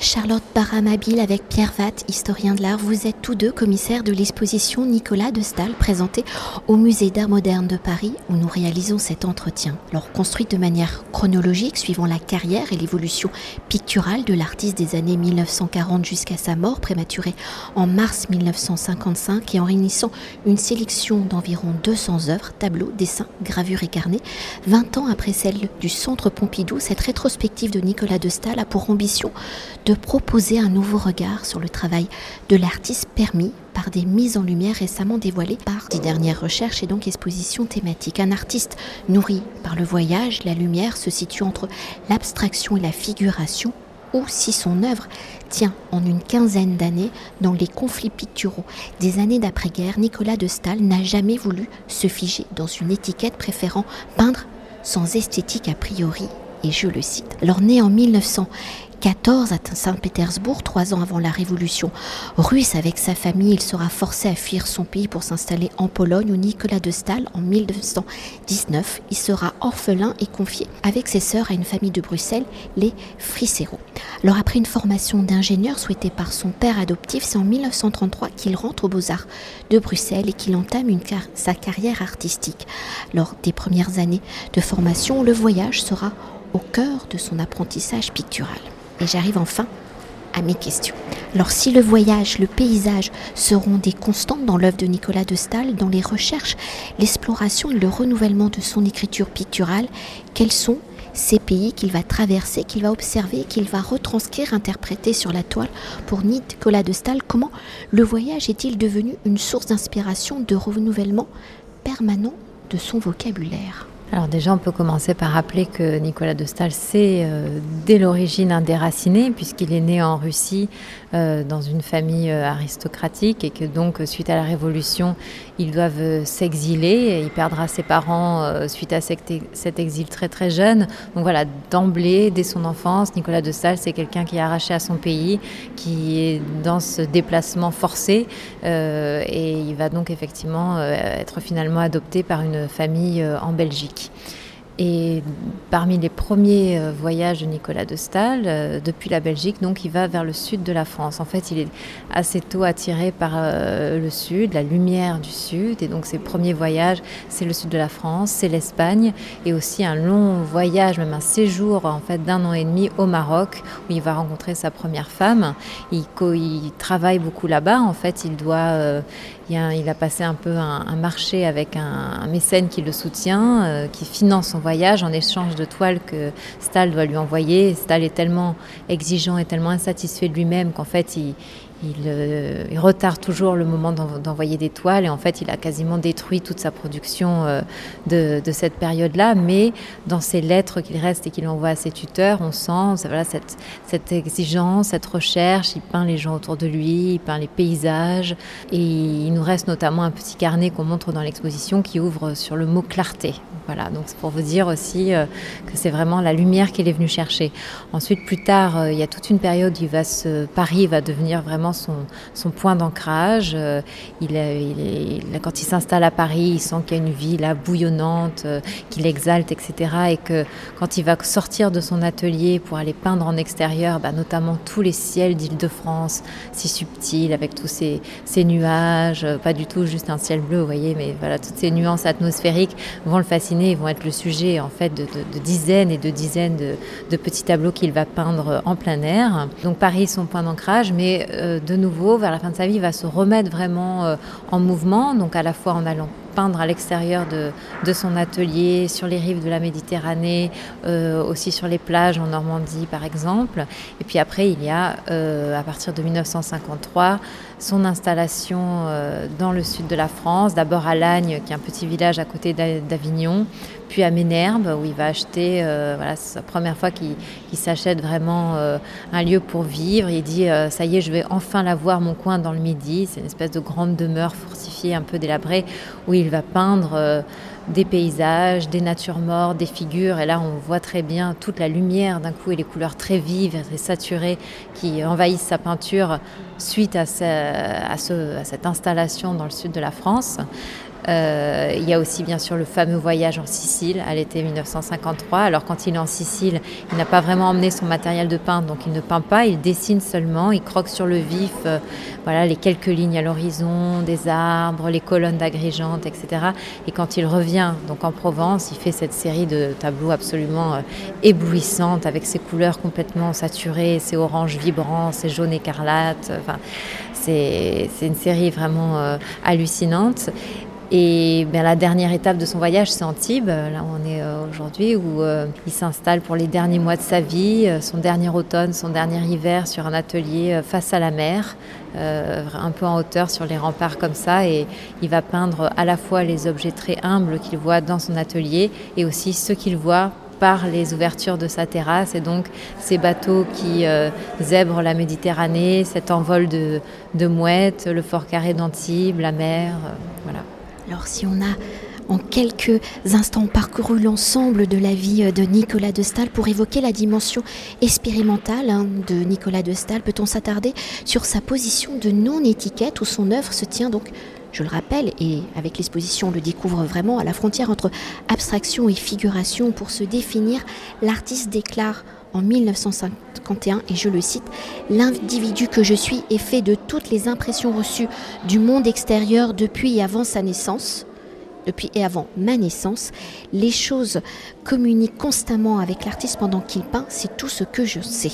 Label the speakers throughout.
Speaker 1: Charlotte Baramabil avec Pierre Vatt, historien de l'art, vous êtes tous deux commissaires de l'exposition Nicolas de Stahl présentée au Musée d'art moderne de Paris où nous réalisons cet entretien. Alors construite de manière chronologique suivant la carrière et l'évolution picturale de l'artiste des années 1940 jusqu'à sa mort prématurée en mars 1955 et en réunissant une sélection d'environ 200 œuvres, tableaux, dessins, gravures et carnets, 20 ans après celle du Centre Pompidou, cette rétrospective de Nicolas de Stahl a pour ambition de proposer un nouveau regard sur le travail de l'artiste permis par des mises en lumière récemment dévoilées par des dernières recherches et donc expositions thématiques. Un artiste nourri par le voyage, la lumière se situe entre l'abstraction et la figuration, ou si son œuvre tient en une quinzaine d'années dans les conflits picturaux des années d'après-guerre, Nicolas de Stahl n'a jamais voulu se figer dans une étiquette préférant peindre sans esthétique a priori et je le cite. Alors né en 1900 14 à Saint-Pétersbourg, trois ans avant la révolution russe. Avec sa famille, il sera forcé à fuir son pays pour s'installer en Pologne où Nicolas de Stahl, en 1919, il sera orphelin et confié avec ses sœurs à une famille de Bruxelles, les Frissero. Alors après une formation d'ingénieur souhaitée par son père adoptif, c'est en 1933 qu'il rentre aux Beaux-Arts de Bruxelles et qu'il entame sa carrière artistique. Lors des premières années de formation, le voyage sera au cœur de son apprentissage pictural. Et j'arrive enfin à mes questions. Alors si le voyage, le paysage seront des constantes dans l'œuvre de Nicolas de Stahl, dans les recherches, l'exploration et le renouvellement de son écriture picturale, quels sont ces pays qu'il va traverser, qu'il va observer, qu'il va retranscrire, interpréter sur la toile pour Nicolas de Stahl Comment le voyage est-il devenu une source d'inspiration, de renouvellement permanent de son vocabulaire?
Speaker 2: Alors déjà, on peut commencer par rappeler que Nicolas de Stahl, c'est euh, dès l'origine un déraciné, puisqu'il est né en Russie euh, dans une famille euh, aristocratique et que donc, suite à la Révolution, ils doivent s'exiler. Il perdra ses parents suite à cet exil très très jeune. Donc voilà, d'emblée, dès son enfance, Nicolas de Stahl, c'est quelqu'un qui est arraché à son pays, qui est dans ce déplacement forcé et il va donc effectivement être finalement adopté par une famille en Belgique. Et parmi les premiers euh, voyages de Nicolas de Stahl, euh, depuis la Belgique, donc il va vers le sud de la France. En fait, il est assez tôt attiré par euh, le sud, la lumière du sud. Et donc ses premiers voyages, c'est le sud de la France, c'est l'Espagne, et aussi un long voyage, même un séjour en fait d'un an et demi au Maroc, où il va rencontrer sa première femme. Il, il travaille beaucoup là-bas. En fait, il doit il a passé un peu un, marché avec un, mécène qui le soutient, euh, qui finance son voyage en échange de toiles que Stahl doit lui envoyer. Stahl est tellement exigeant et tellement insatisfait de lui-même qu'en fait, il, euh, il, retarde toujours le moment d'envoyer des toiles et en fait il a quasiment détruit toute sa production euh, de, cette période-là. Mais dans ses lettres qu'il reste et qu'il envoie à ses tuteurs, on sent cette, exigence, cette recherche. Il peint les gens autour de lui, il peint les paysages et il nous reste notamment un petit carnet qu'on montre dans l'exposition qui ouvre sur le mot clarté. Voilà, donc c'est pour vous dire aussi euh, que c'est vraiment la lumière qu'il est venu chercher. Ensuite, plus tard, il y a toute une période où Paris va devenir vraiment son, point d'ancrage. Euh, quand il s'installe à Paris, il sent qu'il y a une vie là bouillonnante, euh, qu'il exalte, etc. Et que quand il va sortir de son atelier pour aller peindre en extérieur, bah, notamment tous les ciels d'Île-de-France, si subtils, avec tous ces, nuages, euh, pas du tout juste un ciel bleu, vous voyez, mais voilà, toutes ces nuances atmosphériques vont le fasciner, vont être le sujet en fait de, dizaines et de dizaines de, petits tableaux qu'il va peindre en plein air. Donc Paris, son point d'ancrage, mais de nouveau, vers la fin de sa vie, va se remettre vraiment euh, en mouvement, donc à la fois en allant peindre à l'extérieur de, de, son atelier, sur les rives de la Méditerranée, euh, aussi sur les plages en Normandie par exemple. Et puis après, il y a, euh, à partir de 1953, son installation dans le sud de la France, d'abord à Lagne, qui est un petit village à côté d'Avignon, puis à Ménherbe, où il va acheter, euh, voilà, c'est sa première fois qu'il s'achète vraiment euh, un lieu pour vivre. Il dit, euh, ça y est, je vais enfin l'avoir, mon coin dans le Midi. C'est une espèce de grande demeure fortifiée, un peu délabrée, où il va peindre des paysages, des natures mortes, des figures. Et là, on voit très bien toute la lumière d'un coup et les couleurs très vives et saturées qui envahissent sa peinture suite à, cette installation dans le sud de la France. Euh, il y a aussi bien sûr le fameux voyage en Sicile à l'été 1953. Alors quand il est en Sicile, il n'a pas vraiment emmené son matériel de peintre, donc il ne peint pas, il dessine seulement, il croque sur le vif, euh, voilà les quelques lignes à l'horizon, des arbres, les colonnes d'Agrigente, etc. Et quand il revient donc en Provence, il fait cette série de tableaux absolument euh, éblouissantes avec ses couleurs complètement saturées, ses oranges vibrants, ses jaunes écarlates. Enfin, c'est une série vraiment hallucinante. Et bien, la dernière étape de son voyage, c'est Antibes, là où on est euh, aujourd'hui, où euh, il s'installe pour les derniers mois de sa vie, euh, son dernier automne, son dernier hiver, sur un atelier face à la mer, un peu en hauteur sur les remparts comme ça. Et il va peindre à la fois les objets très humbles qu'il voit dans son atelier et aussi ceux qu'il voit par les ouvertures de sa terrasse et donc ces bateaux qui zèbrent la Méditerranée, cet envol de, de mouettes, le fort carré d'Antibes, la mer, voilà.
Speaker 1: Alors si on a en quelques instants parcouru l'ensemble de la vie de Nicolas de Stahl pour évoquer la dimension expérimentale hein, de Nicolas de Stahl, peut-on s'attarder sur sa position de non-étiquette où son œuvre se tient donc je le rappelle, et avec l'exposition on le découvre vraiment à la frontière entre abstraction et figuration. Pour se définir, l'artiste déclare en 1951, et je le cite, L'individu que je suis est fait de toutes les impressions reçues du monde extérieur depuis et avant sa naissance. Depuis et avant ma naissance, les choses communiquent constamment avec l'artiste pendant qu'il peint, c'est tout ce que je sais.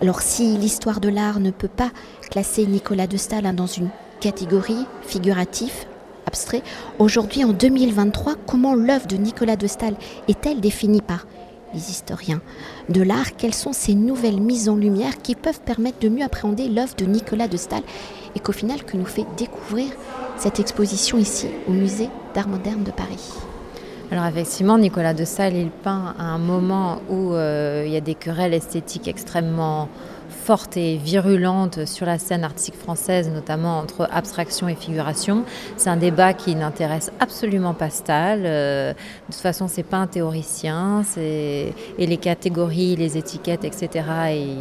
Speaker 1: Alors si l'histoire de l'art ne peut pas classer Nicolas de Stahl dans une catégorie figurative, abstrait, aujourd'hui en 2023, comment l'œuvre de Nicolas de Stahl est-elle définie par les historiens de l'art, quelles sont ces nouvelles mises en lumière qui peuvent permettre de mieux appréhender l'œuvre de Nicolas de Stahl et qu'au final que nous fait découvrir cette exposition ici au musée d'art moderne de Paris?
Speaker 2: Alors effectivement, Nicolas de Stahl, il peint à un moment où euh, il y a des querelles esthétiques extrêmement forte et virulente sur la scène artistique française, notamment entre abstraction et figuration. C'est un débat qui n'intéresse absolument pas Stahl. Euh, de toute façon, c'est pas un théoricien. Et les catégories, les étiquettes, etc.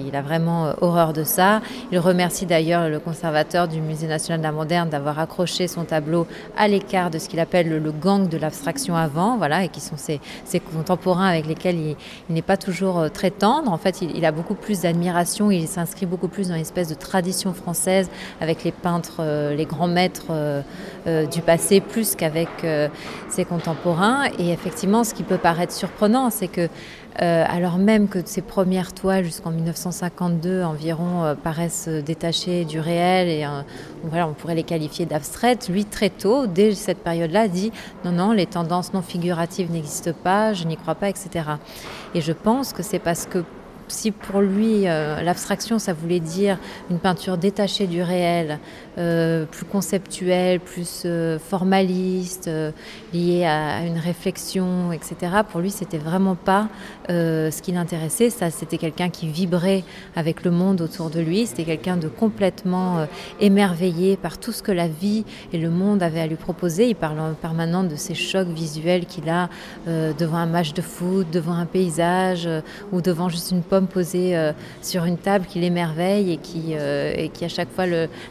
Speaker 2: il a vraiment euh, horreur de ça. Il remercie d'ailleurs le conservateur du Musée national d'art moderne d'avoir accroché son tableau à l'écart de ce qu'il appelle le, gang de l'abstraction avant, voilà, et qui sont ses, contemporains avec lesquels il, n'est pas toujours euh, très tendre. En fait, il, a beaucoup plus d'admiration. S'inscrit beaucoup plus dans une espèce de tradition française avec les peintres, euh, les grands maîtres euh, euh, du passé, plus qu'avec ses contemporains. Et effectivement, ce qui peut paraître surprenant, c'est que alors même que ses premières toiles jusqu'en 1952 environ paraissent détachées du réel et on pourrait les qualifier d'abstraites, lui très tôt, dès cette période-là, dit non, non, les tendances non figuratives n'existent pas, je n'y crois pas, etc. Et je pense que c'est parce que si pour lui euh, l'abstraction ça voulait dire une peinture détachée du réel, euh, plus conceptuelle, plus euh, formaliste, liée à, une réflexion, etc. Pour lui, c'était vraiment pas ce qui l'intéressait. Ça, c'était quelqu'un qui vibrait avec le monde autour de lui. C'était quelqu'un de complètement émerveillé par tout ce que la vie et le monde avaient à lui proposer. Il parle en permanence de ces chocs visuels qu'il a devant un match de foot, devant un paysage ou devant juste une pomme posée euh, sur une table qui l'émerveille et qui, euh, et qui à chaque fois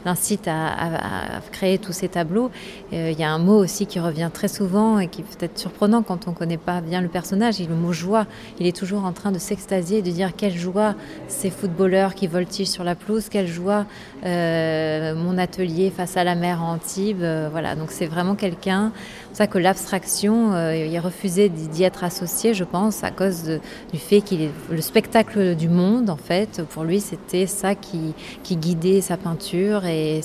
Speaker 2: l'incite à, créer tous ces tableaux. Euh, il y a un mot aussi qui revient très souvent et qui peut être surprenant quand on ne connaît pas bien le personnage, le mot joie. Il est toujours en train de s'extasier et de dire quelle joie ces footballeurs qui voltigent sur la pelouse, quelle joie mon atelier face à la mer en Antibes. voilà, donc c'est vraiment quelqu'un. C'est ça que l'abstraction, il refusait d'y être associé, je pense, à cause du fait qu'il est le spectacle du monde, en fait. Pour lui, c'était ça qui, qui, guidait sa peinture et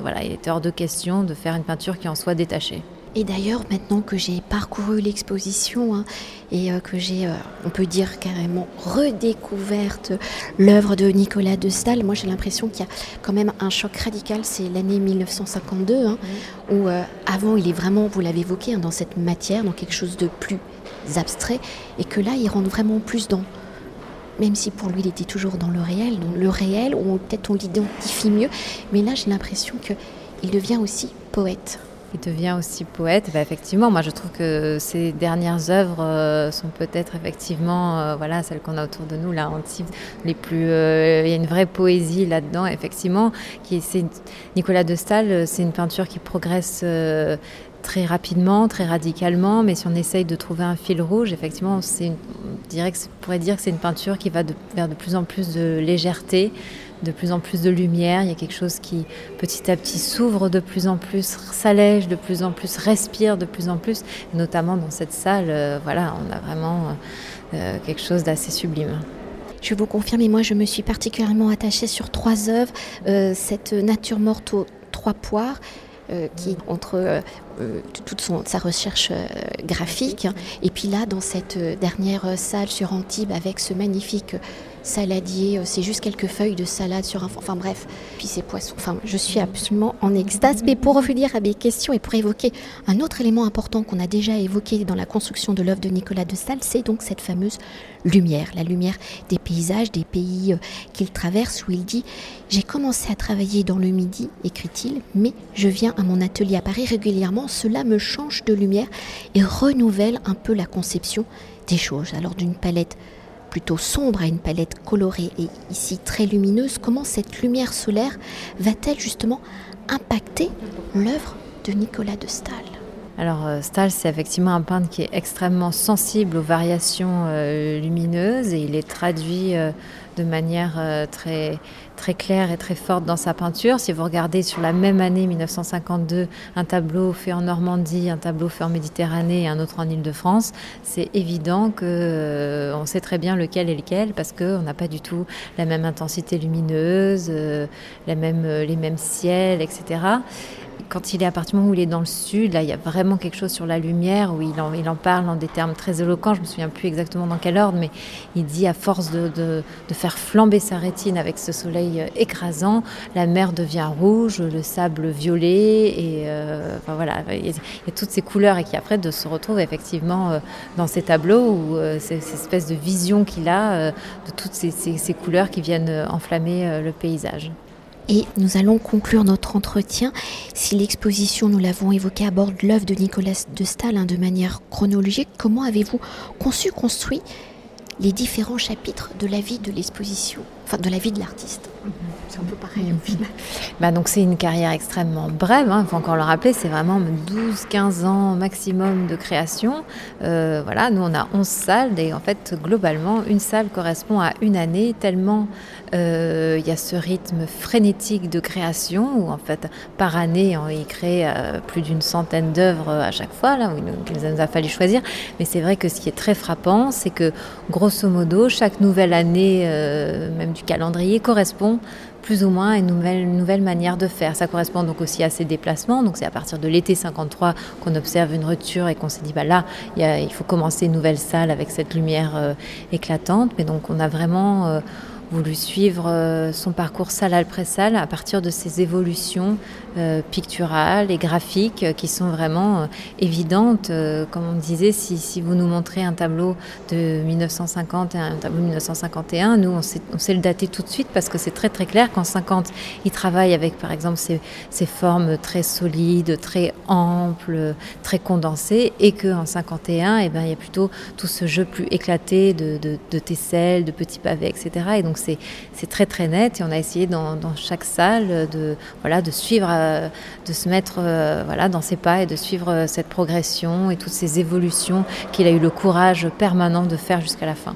Speaker 2: voilà, il était hors de question de faire une peinture qui en soit détachée.
Speaker 1: Et d'ailleurs, maintenant que j'ai parcouru l'exposition hein, et euh, que j'ai, euh, on peut dire carrément, redécouverte l'œuvre de Nicolas de Stahl, moi j'ai l'impression qu'il y a quand même un choc radical. C'est l'année 1952, hein, où euh, avant il est vraiment, vous l'avez évoqué, hein, dans cette matière, dans quelque chose de plus abstrait, et que là il rentre vraiment plus dans même si pour lui il était toujours dans le réel, dans le réel, peut-être on l'identifie mieux, mais là j'ai l'impression qu'il devient aussi poète.
Speaker 2: Il devient aussi poète. Bah, effectivement, moi je trouve que ses dernières œuvres euh, sont peut-être effectivement, euh, voilà, celles qu'on a autour de nous, là, Antibes, les plus. Euh, il y a une vraie poésie là-dedans, effectivement. Qui, Nicolas de Stahl, c'est une peinture qui progresse très rapidement, très radicalement, mais si on essaye de trouver un fil rouge, effectivement, on, dirait que, pourrait dire que c'est une peinture qui va vers de plus en plus de légèreté, de plus en plus de lumière. Il y a quelque chose qui petit à petit s'ouvre de plus en plus, s'allège de plus en plus, respire de plus en plus. notamment dans cette salle, euh, voilà, on a vraiment euh, quelque chose d'assez sublime.
Speaker 1: Je vous confirme, et moi je me suis particulièrement attachée sur trois œuvres. Euh, cette nature morte aux trois poires, qui entre toute son, sa recherche graphique. Et puis là, dans cette dernière salle sur Antibes, avec ce magnifique saladier, euh, c'est juste quelques feuilles de salade sur un... Enfin bref, puis ces poissons. Enfin, je suis absolument en extase. Mais pour revenir à mes questions et pour évoquer un autre élément important qu'on a déjà évoqué dans la construction de l'œuvre de Nicolas de Stahl, c'est donc cette fameuse lumière, la lumière des paysages, des pays euh, qu'il traverse, où il dit J'ai commencé à travailler dans le Midi, écrit-il, mais je viens à mon atelier à Paris régulièrement, cela me change de lumière et renouvelle un peu la conception des choses. Alors d'une palette plutôt sombre à une palette colorée et ici très lumineuse, comment cette lumière solaire va-t-elle justement impacter l'œuvre de Nicolas de Stahl
Speaker 2: alors euh, Stahl, c'est effectivement un peintre qui est extrêmement sensible aux variations euh, lumineuses et il est traduit euh, de manière très, très claire et très forte dans sa peinture. Si vous regardez sur la même année 1952 un tableau fait en Normandie, un tableau fait en Méditerranée et un autre en Île-de-France, c'est évident que on sait très bien lequel est lequel parce qu'on n'a pas du tout la même intensité lumineuse, même, les mêmes ciels, etc quand il est à partir du moment où il est dans le sud, là, il y a vraiment quelque chose sur la lumière où il en, parle en des termes très éloquents. Je me souviens plus exactement dans quel ordre, mais il dit à force de, faire flamber sa rétine avec ce soleil euh, écrasant, la mer devient rouge, le sable violet, et euh, voilà, il y, a, toutes ces couleurs et qui après de se retrouve effectivement euh, dans ces tableaux où c'est cette espèce de vision qu'il a de toutes ces couleurs qui viennent enflammer le paysage.
Speaker 1: Et nous allons conclure notre entretien. Si l'exposition, nous l'avons évoqué, aborde l'œuvre de Nicolas de Stahl de manière chronologique, comment avez-vous conçu, construit les différents chapitres de la vie de l'exposition, enfin de la vie de l'artiste C'est un peu pareil au final.
Speaker 2: Bah donc c'est une carrière extrêmement brève, il hein. faut encore le rappeler, c'est vraiment 12-15 ans maximum de création. Euh, voilà, nous on a 11 salles et en fait globalement une salle correspond à une année tellement euh, il y a ce rythme frénétique de création où en fait par année on y crée euh, plus d'une centaine d'œuvres à chaque fois là où il nous a fallu choisir. Mais c'est vrai que ce qui est très frappant, c'est que grosso modo chaque nouvelle année, même calendrier, correspond plus ou moins à une nouvelle, manière de faire. Ça correspond donc aussi à ces déplacements. Donc c'est à partir de l'été 53 qu'on observe une rupture et qu'on s'est dit bah là il, faut commencer une nouvelle salle avec cette lumière éclatante. Mais donc on a vraiment voulu suivre euh, son parcours salle après salle à partir de ses évolutions euh, picturales et graphiques euh, qui sont vraiment évidentes. comme on disait, si, si, vous nous montrez un tableau de 1950 et un tableau de 1951, nous, on sait, on sait le dater tout de suite parce que c'est très très clair qu'en 50, il travaille avec, par exemple, ces, formes très solides, très amples, très condensées, et qu'en 51, eh ben, il y a plutôt tout ce jeu plus éclaté de, de, de tesselles, de petits pavés, etc. Et donc c'est très très net et on a essayé dans, chaque salle de, voilà, de suivre, euh, de se mettre euh, voilà, dans ses pas et de suivre euh, cette progression et toutes ces évolutions qu'il a eu le courage permanent de faire jusqu'à la fin.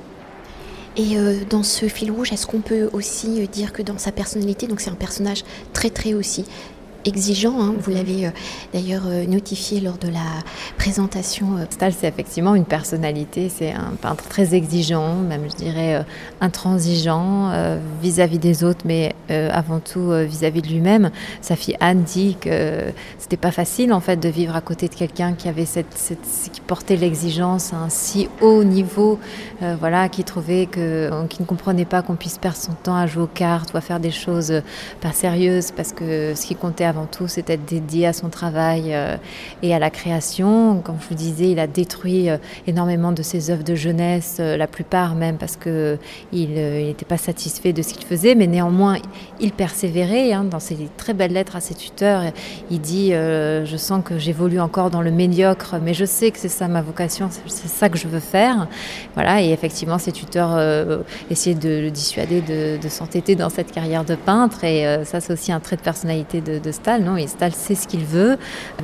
Speaker 1: Et dans ce fil rouge, est-ce qu'on peut aussi dire que dans sa personnalité, donc c'est un personnage très très aussi exigeant. Hein. Vous l'avez euh, d'ailleurs euh, notifié lors de la présentation.
Speaker 2: Euh. Stahl, c'est effectivement une personnalité. C'est un peintre très exigeant, même je dirais intransigeant vis-à-vis des autres, mais avant tout vis-à-vis de lui-même. Sa fille Anne dit que c'était pas facile en fait de vivre à côté de quelqu'un qui avait cette, qui portait l'exigence à un si haut niveau, voilà, qui trouvait que, qui ne comprenait pas qu'on puisse perdre son temps à jouer aux cartes ou à faire des choses pas sérieuses parce que ce qui comptait avant tout, c'était dédié à son travail euh, et à la création. Comme je vous disais, il a détruit euh, énormément de ses œuvres de jeunesse, euh, la plupart même parce qu'il n'était pas satisfait de ce qu'il faisait, mais néanmoins, il persévérait. Hein, dans ses très belles lettres à ses tuteurs, il dit Je sens que j'évolue encore dans le médiocre, mais je sais que c'est ça ma vocation, c'est ça que je veux faire. Voilà, et effectivement, ses tuteurs essayaient de le dissuader de, s'entêter dans cette carrière de peintre, et ça, c'est aussi un trait de personnalité de, de Non, Stahl sait ce qu'il veut.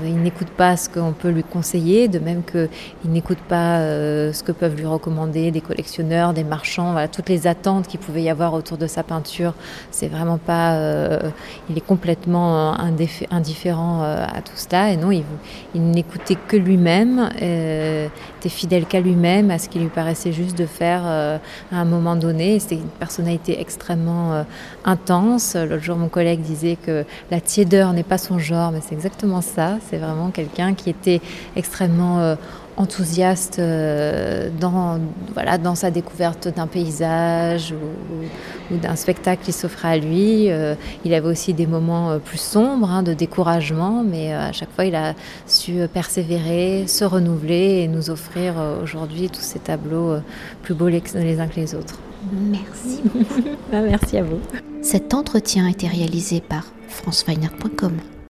Speaker 2: Il n'écoute pas ce qu'on peut lui conseiller, de même qu'il n'écoute pas ce que peuvent lui recommander des collectionneurs, des marchands. Toutes les attentes qu'il pouvait y avoir autour de sa peinture, c'est vraiment pas. il est complètement indifférent à tout cela. Et non, il, il n'écoutait que lui-même, fidèle qu'à lui-même, à ce qui lui paraissait juste de faire à un moment donné. C'était une personnalité extrêmement intense. L'autre jour, mon collègue disait que la tiédeur n'est pas son genre, mais c'est exactement ça. C'est vraiment quelqu'un qui était extrêmement euh, enthousiaste euh, dans, voilà, dans sa découverte d'un paysage ou, d'un spectacle qui s'offrait à lui. Euh, il avait aussi des moments plus sombres hein, de découragement, mais à chaque fois il a su persévérer, se renouveler et nous offrir aujourd'hui tous ces tableaux plus beaux les uns que les autres.
Speaker 1: Merci
Speaker 2: beaucoup. Bah, merci à vous.
Speaker 1: Cet entretien a été réalisé par franceweiner.com.